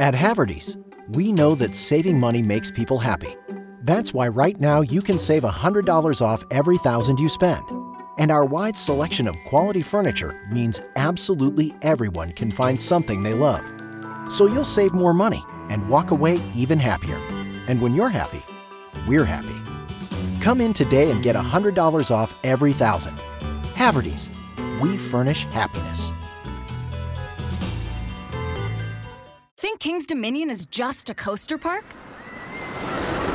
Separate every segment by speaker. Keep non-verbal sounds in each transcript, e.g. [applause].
Speaker 1: At Haverty's, we know that saving money makes people happy. That's why right now you can save $100 off every thousand you spend. And our wide selection of quality furniture means absolutely everyone can find something they love. So you'll save more money and walk away even happier. And when you're happy, we're happy. Come in today and get $100 off every thousand. Haverty's, we furnish happiness.
Speaker 2: Think King's Dominion is just a coaster park?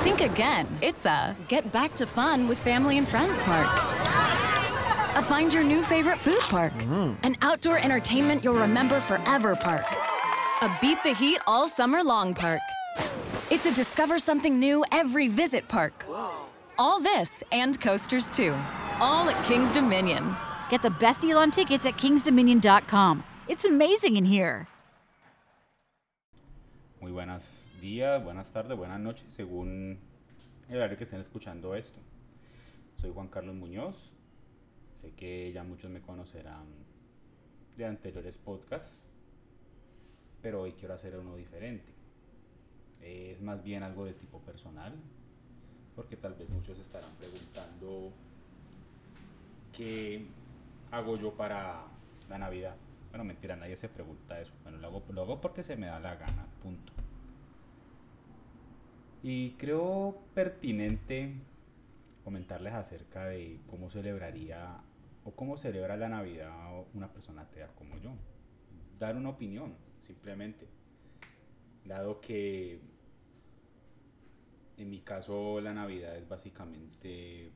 Speaker 2: Think again. It's a get back to fun with family and friends park. A find your new favorite food park. Mm-hmm. An outdoor entertainment you'll remember forever park. A beat the heat all summer long park. It's a discover something new every visit park. All this and coasters too. All at King's Dominion.
Speaker 3: Get the best deal on tickets at kingsdominion.com. It's amazing in here.
Speaker 4: Muy buenos días, buenas tardes, buenas noches, según el horario que estén escuchando esto. Soy Juan Carlos Muñoz. Sé que ya muchos me conocerán de anteriores podcasts, pero hoy quiero hacer uno diferente. Es más bien algo de tipo personal, porque tal vez muchos estarán preguntando qué hago yo para la Navidad. Bueno, mentira, nadie se pregunta eso. Bueno, lo hago, porque se me da la gana, punto. Y creo pertinente comentarles acerca de cómo celebraría o cómo celebra la Navidad una persona atea como yo. Dar una opinión, simplemente. Dado que en mi caso la Navidad es básicamente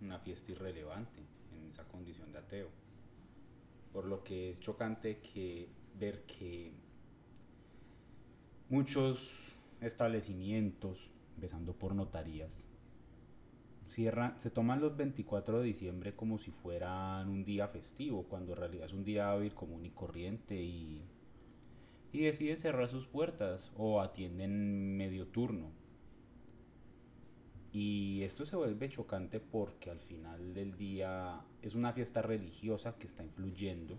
Speaker 4: una fiesta irrelevante en esa condición de ateo. Por lo que es chocante que ver que muchos establecimientos, empezando por notarías, cierran, se toman los 24 de diciembre como si fueran un día festivo, cuando en realidad es un día hábil común y corriente y, y deciden cerrar sus puertas o atienden medio turno. Y esto se vuelve chocante porque al final del día es una fiesta religiosa que está influyendo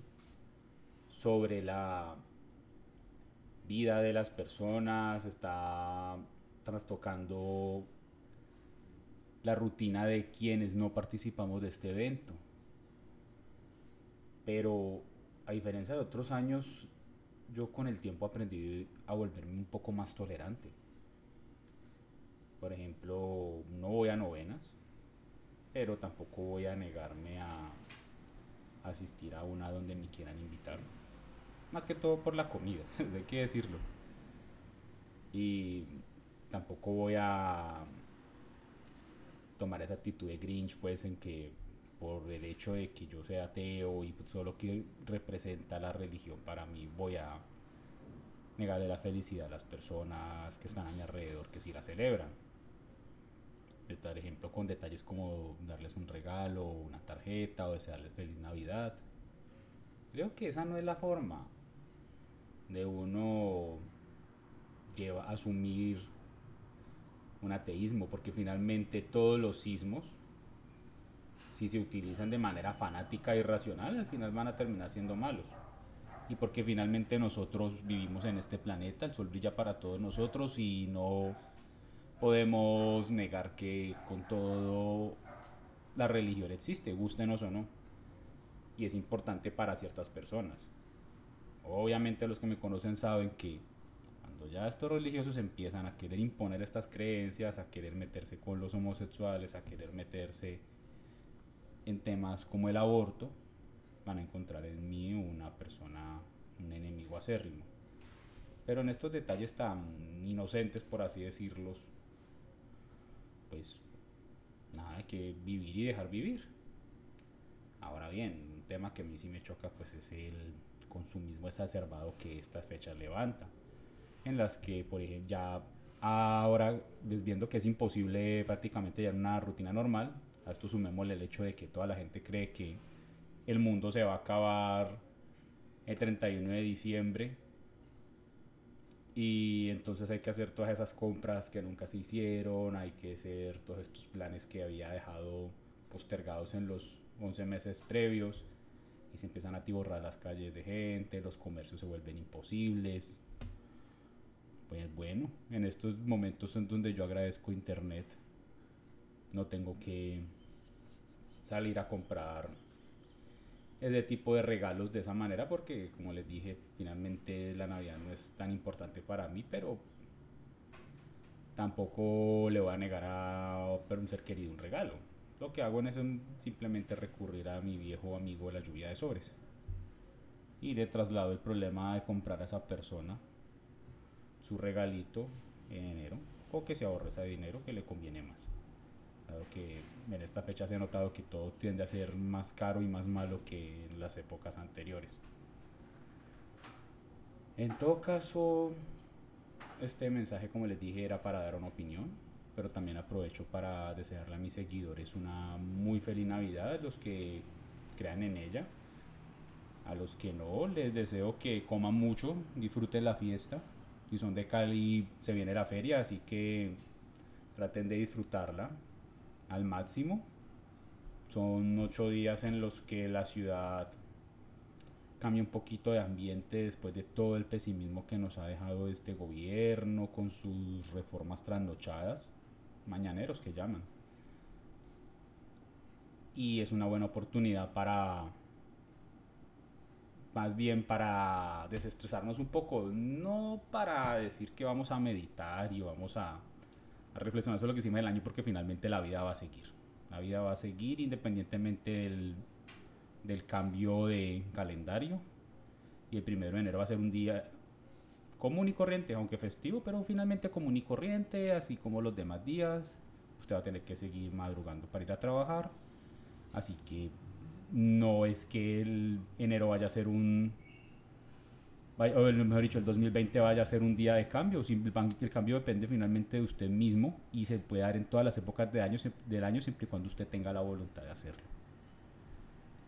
Speaker 4: sobre la vida de las personas, está trastocando la rutina de quienes no participamos de este evento. Pero a diferencia de otros años, yo con el tiempo aprendí a volverme un poco más tolerante. Por ejemplo, no voy a novenas, pero tampoco voy a negarme a asistir a una donde me quieran invitar. Más que todo por la comida, [laughs] hay que decirlo. Y tampoco voy a tomar esa actitud de Grinch, pues en que por el hecho de que yo sea ateo y solo que representa la religión para mí voy a negarle la felicidad a las personas que están a mi alrededor que sí la celebran. De tal ejemplo con detalles como darles un regalo, una tarjeta o desearles feliz Navidad. Creo que esa no es la forma de uno lleva a asumir un ateísmo, porque finalmente todos los sismos, si se utilizan de manera fanática y racional, al final van a terminar siendo malos. Y porque finalmente nosotros vivimos en este planeta, el sol brilla para todos nosotros y no podemos negar que con todo la religión existe, gustenos o no. Y es importante para ciertas personas. Obviamente los que me conocen saben que cuando ya estos religiosos empiezan a querer imponer estas creencias, a querer meterse con los homosexuales, a querer meterse en temas como el aborto, van a encontrar en mí una persona, un enemigo acérrimo. Pero en estos detalles tan inocentes, por así decirlos, pues nada, que vivir y dejar vivir. Ahora bien, un tema que a mí sí me choca pues es el consumismo exacerbado que estas fechas levantan, en las que por ejemplo ya ahora viendo que es imposible prácticamente ya una rutina normal, a esto sumémosle el hecho de que toda la gente cree que el mundo se va a acabar el 31 de diciembre y entonces hay que hacer todas esas compras que nunca se hicieron, hay que hacer todos estos planes que había dejado postergados en los 11 meses previos y se empiezan a tiborrar las calles de gente, los comercios se vuelven imposibles. bueno, en estos momentos en donde yo agradezco internet, no tengo que salir a comprar ese tipo de regalos de esa manera porque como les dije finalmente la navidad no es tan importante para mí pero tampoco le voy a negar a un ser querido un regalo. Lo que hago en eso es simplemente recurrir a mi viejo amigo de la lluvia de sobres. Y le traslado el problema de comprar a esa persona su regalito en enero o que se ahorre ese dinero que le conviene más que en esta fecha se ha notado que todo tiende a ser más caro y más malo que en las épocas anteriores. En todo caso, este mensaje, como les dije, era para dar una opinión, pero también aprovecho para desearle a mis seguidores una muy feliz Navidad, los que crean en ella. A los que no, les deseo que coman mucho, disfruten la fiesta. Si son de Cali, se viene la feria, así que traten de disfrutarla al máximo. Son ocho días en los que la ciudad cambia un poquito de ambiente después de todo el pesimismo que nos ha dejado este gobierno con sus reformas trasnochadas, mañaneros que llaman. Y es una buena oportunidad para, más bien para desestresarnos un poco, no para decir que vamos a meditar y vamos a a reflexionar sobre lo que hicimos el año porque finalmente la vida va a seguir. La vida va a seguir independientemente del, del cambio de calendario. Y el primero de enero va a ser un día común y corriente, aunque festivo, pero finalmente común y corriente, así como los demás días. Usted va a tener que seguir madrugando para ir a trabajar. Así que no es que el enero vaya a ser un, o mejor dicho, el 2020 vaya a ser un día de cambio. El cambio depende finalmente de usted mismo y se puede dar en todas las épocas de año, del año siempre y cuando usted tenga la voluntad de hacerlo.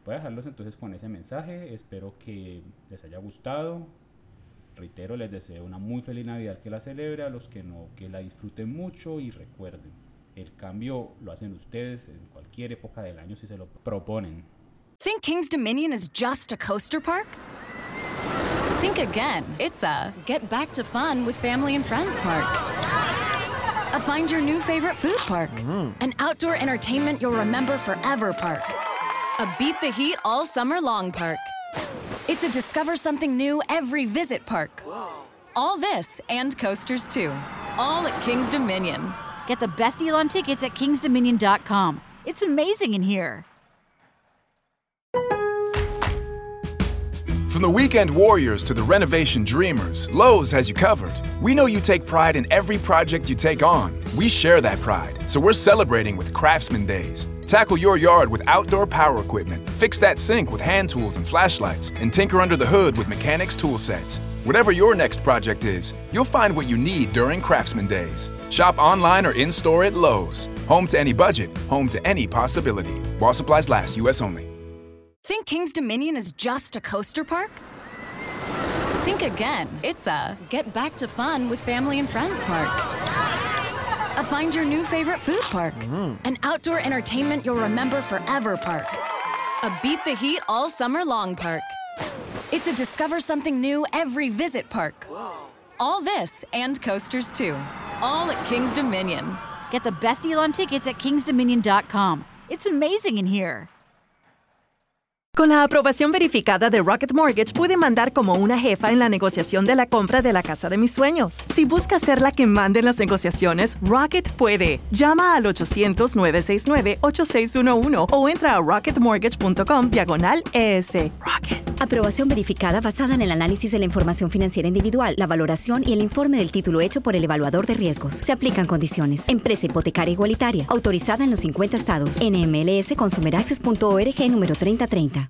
Speaker 4: Voy a dejarlos entonces con ese mensaje. Espero que les haya gustado. Reitero, les deseo una muy feliz Navidad que la celebre, a los que no, que la disfruten mucho y recuerden, el cambio lo hacen ustedes en cualquier época del año si se lo proponen.
Speaker 2: Think King's Dominion is just a coaster park? Think again. It's a get back to fun with family and friends park. A find your new favorite food park. Mm. An outdoor entertainment you'll remember forever park. A beat the heat all summer long park. It's a discover something new every visit park. All this and coasters too. All at King's Dominion.
Speaker 3: Get the best deal on tickets at kingsdominion.com. It's amazing in here.
Speaker 5: The weekend warriors to the renovation dreamers, Lowe's has you covered. We know you take pride in every project you take on. We share that pride, so we're celebrating with Craftsman Days. Tackle your yard with outdoor power equipment, fix that sink with hand tools and flashlights, and tinker under the hood with mechanics tool sets. Whatever your next project is, you'll find what you need during Craftsman Days. Shop online or in store at Lowe's. Home to any budget, home to any possibility. While supplies last, U.S. only.
Speaker 2: Think King's Dominion is just a coaster park? Think again. It's a get back to fun with family and friends park. A find your new favorite food park. Mm. An outdoor entertainment you'll remember forever park. A beat the heat all summer long park. It's a discover something new every visit park. All this and coasters too. All at King's Dominion.
Speaker 3: Get the best deal on tickets at kingsdominion.com. It's amazing in here.
Speaker 6: Con la aprobación verificada de Rocket Mortgage pude mandar como una jefa en la negociación de la compra de la casa de mis sueños. Si busca ser la que mande en las negociaciones, Rocket puede. Llama al 800-969-8611 o entra a rocketmortgage.com diagonal ES. Rocket.
Speaker 7: Aprobación verificada basada en el análisis de la información financiera individual, la valoración y el informe del título hecho por el evaluador de riesgos. Se aplican condiciones. Empresa hipotecaria igualitaria. Autorizada en los 50 estados. NMLS Consumeraccess.org número 3030.